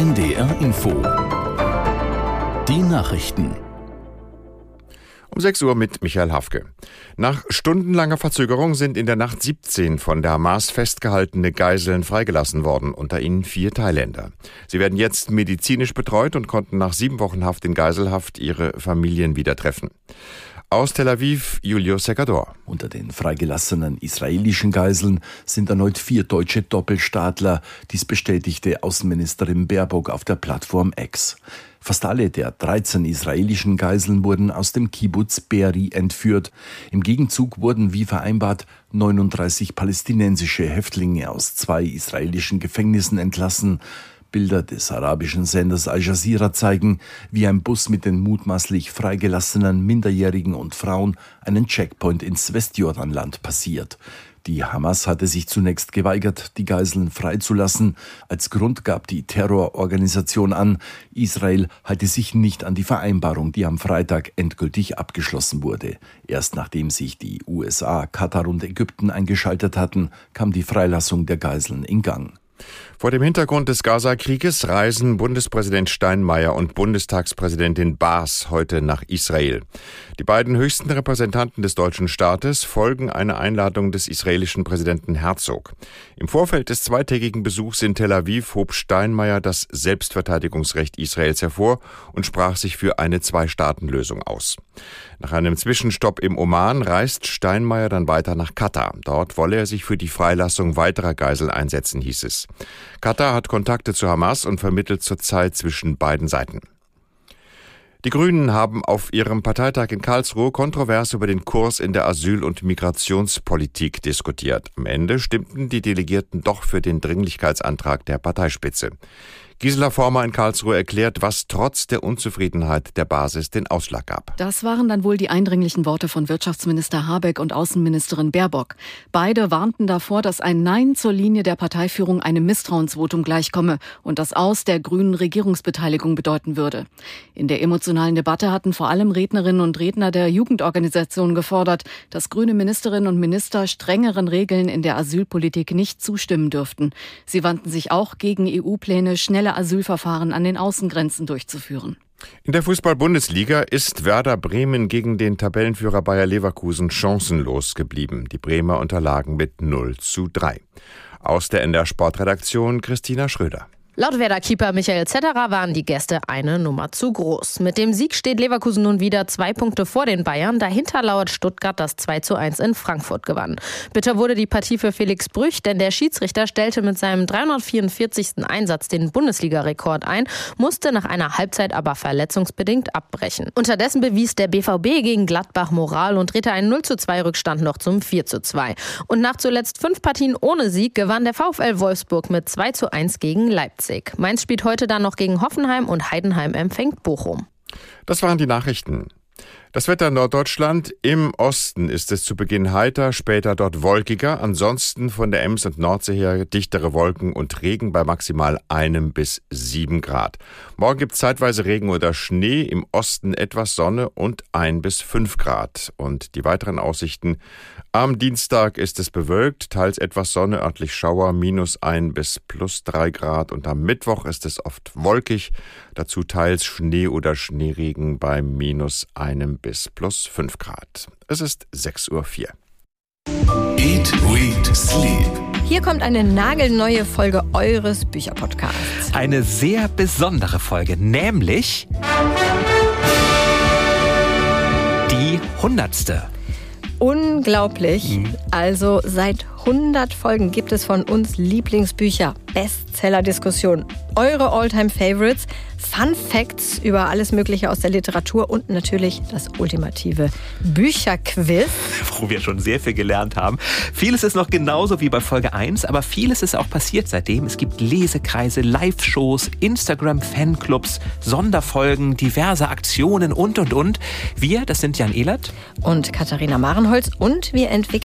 NDR Info. Die Nachrichten. Um 6 Uhr mit Michael Hafke. Nach stundenlanger Verzögerung sind in der Nacht 17 von der Hamas festgehaltene Geiseln freigelassen worden, unter ihnen vier Thailänder. Sie werden jetzt medizinisch betreut und konnten nach sieben Wochen Haft in Geiselhaft ihre Familien wieder treffen. Aus Tel Aviv, Julio Secador. Unter den freigelassenen israelischen Geiseln sind erneut vier deutsche Doppelstaatler. Dies bestätigte Außenministerin Baerbock auf der Plattform X. Fast alle der 13 israelischen Geiseln wurden aus dem Kibbutz Beri entführt. Im Gegenzug wurden wie vereinbart 39 palästinensische Häftlinge aus zwei israelischen Gefängnissen entlassen. Bilder des arabischen Senders Al Jazeera zeigen, wie ein Bus mit den mutmaßlich freigelassenen Minderjährigen und Frauen einen Checkpoint ins Westjordanland passiert. Die Hamas hatte sich zunächst geweigert, die Geiseln freizulassen. Als Grund gab die Terrororganisation an, Israel halte sich nicht an die Vereinbarung, die am Freitag endgültig abgeschlossen wurde. Erst nachdem sich die USA, Katar und Ägypten eingeschaltet hatten, kam die Freilassung der Geiseln in Gang. Vor dem Hintergrund des Gaza-Krieges reisen Bundespräsident Steinmeier und Bundestagspräsidentin Baas heute nach Israel. Die beiden höchsten Repräsentanten des deutschen Staates folgen einer Einladung des israelischen Präsidenten Herzog. Im Vorfeld des zweitägigen Besuchs in Tel Aviv hob Steinmeier das Selbstverteidigungsrecht Israels hervor und sprach sich für eine Zwei-Staaten-Lösung aus. Nach einem Zwischenstopp im Oman reist Steinmeier dann weiter nach Katar. Dort wolle er sich für die Freilassung weiterer Geisel einsetzen, hieß es. Katar hat Kontakte zu Hamas und vermittelt zurzeit zwischen beiden Seiten. Die Grünen haben auf ihrem Parteitag in Karlsruhe kontrovers über den Kurs in der Asyl- und Migrationspolitik diskutiert. Am Ende stimmten die Delegierten doch für den Dringlichkeitsantrag der Parteispitze. Gisela Former in Karlsruhe erklärt, was trotz der Unzufriedenheit der Basis den Ausschlag gab. Das waren dann wohl die eindringlichen Worte von Wirtschaftsminister Habeck und Außenministerin Baerbock. Beide warnten davor, dass ein Nein zur Linie der Parteiführung einem Misstrauensvotum gleichkomme und das Aus der grünen Regierungsbeteiligung bedeuten würde. In der emotionalen Debatte hatten vor allem Rednerinnen und Redner der Jugendorganisation gefordert, dass grüne Ministerinnen und Minister strengeren Regeln in der Asylpolitik nicht zustimmen dürften. Sie wandten sich auch gegen EU-Pläne, schnelle schnelle Asylverfahren an den Außengrenzen durchzuführen. In der Fußball-Bundesliga ist Werder Bremen gegen den Tabellenführer Bayer Leverkusen chancenlos geblieben. Die Bremer unterlagen mit 0 zu 3. Aus der NDR Sportredaktion Christina Schröder. Laut Werder-Keeper Michael Zetterer waren die Gäste eine Nummer zu groß. Mit dem Sieg steht Leverkusen nun wieder zwei Punkte vor den Bayern. Dahinter lauert Stuttgart, das 2 zu 1 in Frankfurt gewann. Bitter wurde die Partie für Felix Brüch, denn der Schiedsrichter stellte mit seinem 344. Einsatz den Bundesliga-Rekord ein, musste nach einer Halbzeit aber verletzungsbedingt abbrechen. Unterdessen bewies der BVB gegen Gladbach Moral und drehte einen 0 zu 2 Rückstand noch zum 4 zu 2. Und nach zuletzt fünf Partien ohne Sieg gewann der VfL Wolfsburg mit 2 zu 1 gegen Leipzig. Leipzig. Mainz spielt heute dann noch gegen Hoffenheim und Heidenheim empfängt Bochum. Das waren die Nachrichten. Das Wetter in Norddeutschland. Im Osten ist es zu Beginn heiter, später dort wolkiger. Ansonsten von der Ems und Nordsee her dichtere Wolken und Regen bei maximal einem bis sieben Grad. Morgen gibt es zeitweise Regen oder Schnee. Im Osten etwas Sonne und ein bis fünf Grad. Und die weiteren Aussichten. Am Dienstag ist es bewölkt, teils etwas Sonne, örtlich Schauer, minus ein bis plus drei Grad. Und am Mittwoch ist es oft wolkig, dazu teils Schnee oder Schneeregen bei minus einem bis plus 5 Grad. Es ist 6.04 Uhr. Eat, Read, Sleep. Hier kommt eine nagelneue Folge eures Bücherpodcasts. Eine sehr besondere Folge, nämlich die hundertste. Unglaublich. Mhm. Also seit 100 Folgen gibt es von uns Lieblingsbücher, Bestseller-Diskussionen, eure All-Time-Favorites, Fun Facts über alles Mögliche aus der Literatur und natürlich das ultimative Bücherquiz. Wo wir schon sehr viel gelernt haben. Vieles ist noch genauso wie bei Folge 1, aber vieles ist auch passiert seitdem. Es gibt Lesekreise, Live-Shows, Instagram-Fanclubs, Sonderfolgen, diverse Aktionen und und und. Wir, das sind Jan Ehlert und Katharina Marenholz und wir entwickeln